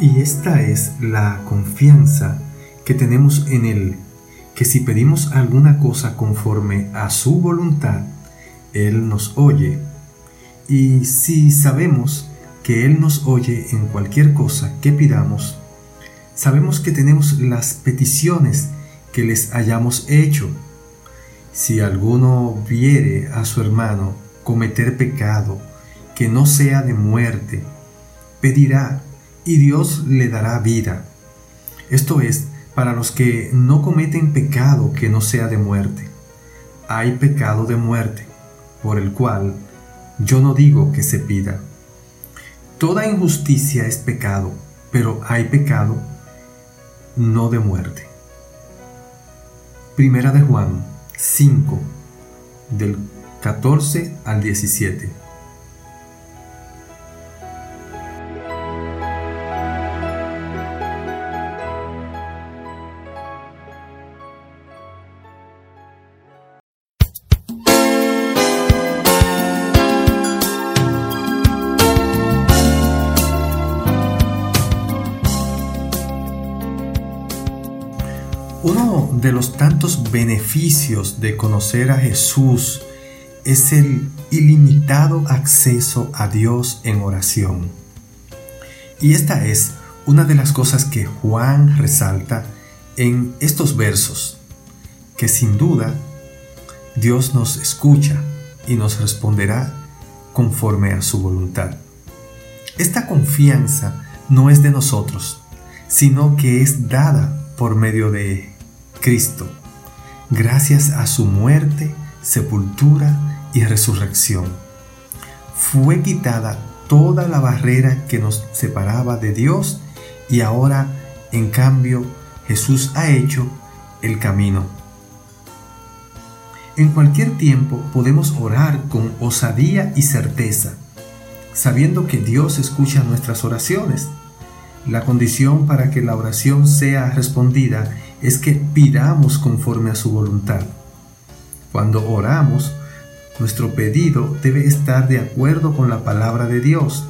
Y esta es la confianza que tenemos en Él, que si pedimos alguna cosa conforme a su voluntad, Él nos oye. Y si sabemos que Él nos oye en cualquier cosa que pidamos, sabemos que tenemos las peticiones que les hayamos hecho. Si alguno viere a su hermano cometer pecado que no sea de muerte, pedirá y Dios le dará vida. Esto es, para los que no cometen pecado que no sea de muerte. Hay pecado de muerte, por el cual yo no digo que se pida. Toda injusticia es pecado, pero hay pecado no de muerte. Primera de Juan 5, del 14 al 17. Uno de los tantos beneficios de conocer a Jesús es el ilimitado acceso a Dios en oración. Y esta es una de las cosas que Juan resalta en estos versos, que sin duda Dios nos escucha y nos responderá conforme a su voluntad. Esta confianza no es de nosotros, sino que es dada por medio de Cristo, gracias a su muerte, sepultura y resurrección. Fue quitada toda la barrera que nos separaba de Dios y ahora, en cambio, Jesús ha hecho el camino. En cualquier tiempo podemos orar con osadía y certeza, sabiendo que Dios escucha nuestras oraciones. La condición para que la oración sea respondida es que pidamos conforme a su voluntad. Cuando oramos, nuestro pedido debe estar de acuerdo con la palabra de Dios.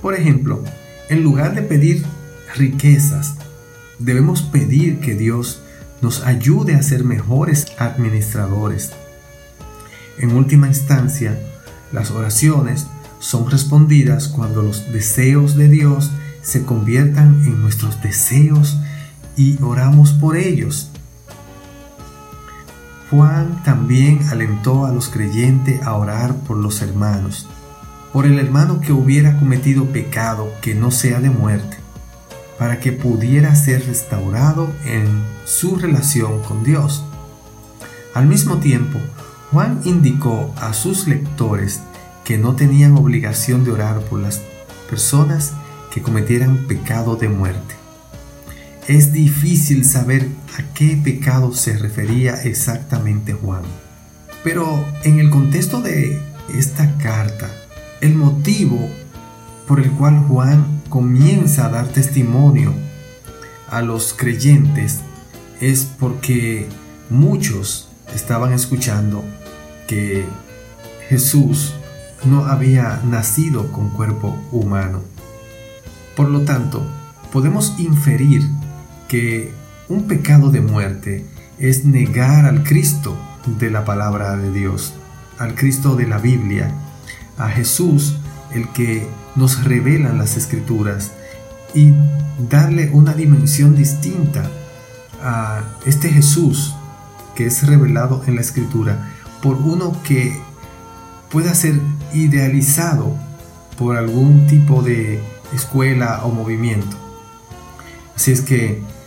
Por ejemplo, en lugar de pedir riquezas, debemos pedir que Dios nos ayude a ser mejores administradores. En última instancia, las oraciones son respondidas cuando los deseos de Dios se conviertan en nuestros deseos y oramos por ellos. Juan también alentó a los creyentes a orar por los hermanos, por el hermano que hubiera cometido pecado que no sea de muerte, para que pudiera ser restaurado en su relación con Dios. Al mismo tiempo, Juan indicó a sus lectores que no tenían obligación de orar por las personas que cometieran pecado de muerte. Es difícil saber a qué pecado se refería exactamente Juan. Pero en el contexto de esta carta, el motivo por el cual Juan comienza a dar testimonio a los creyentes es porque muchos estaban escuchando que Jesús no había nacido con cuerpo humano. Por lo tanto, podemos inferir que un pecado de muerte es negar al Cristo de la palabra de Dios, al Cristo de la Biblia, a Jesús, el que nos revela las escrituras, y darle una dimensión distinta a este Jesús que es revelado en la escritura por uno que pueda ser idealizado por algún tipo de escuela o movimiento. Así es que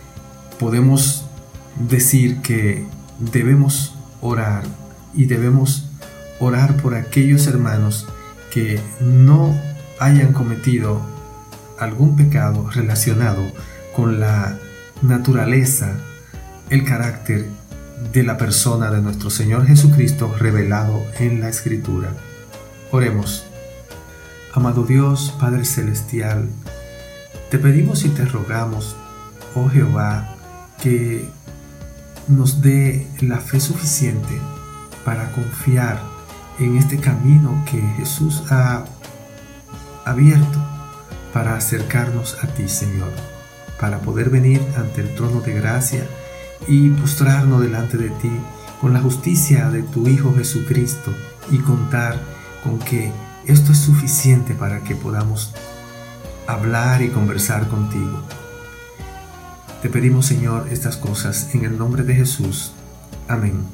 podemos decir que debemos orar y debemos orar por aquellos hermanos que no hayan cometido algún pecado relacionado con la naturaleza, el carácter de la persona de nuestro Señor Jesucristo revelado en la Escritura. Oremos. Amado Dios, Padre Celestial, te pedimos y te rogamos, oh Jehová, que nos dé la fe suficiente para confiar en este camino que Jesús ha abierto para acercarnos a ti, Señor, para poder venir ante el trono de gracia y postrarnos delante de ti con la justicia de tu Hijo Jesucristo y contar con que esto es suficiente para que podamos hablar y conversar contigo. Te pedimos, Señor, estas cosas en el nombre de Jesús. Amén.